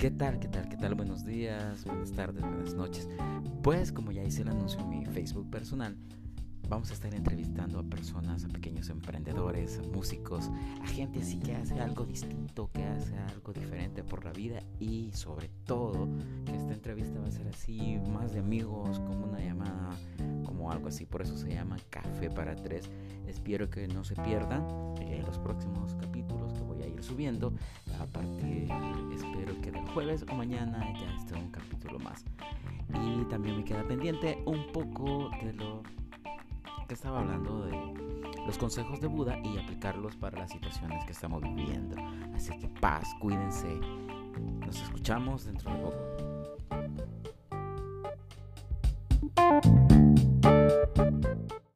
¿Qué tal? ¿Qué tal? ¿Qué tal? Buenos días, buenas tardes, buenas noches. Pues como ya hice el anuncio en mi Facebook personal, vamos a estar entrevistando a personas, a pequeños emprendedores, a músicos, a gente así que hace algo distinto, que hace algo diferente por la vida y sobre todo que esta entrevista va a ser así, más de amigos, como una llamada, como algo así. Por eso se llama Café para Tres. Espero que no se pierdan eh, los próximos capítulos que voy a ir subiendo a partir del jueves o mañana ya esté un capítulo más. Y también me queda pendiente un poco de lo que estaba hablando de los consejos de Buda y aplicarlos para las situaciones que estamos viviendo. Así que paz, cuídense. Nos escuchamos dentro de poco.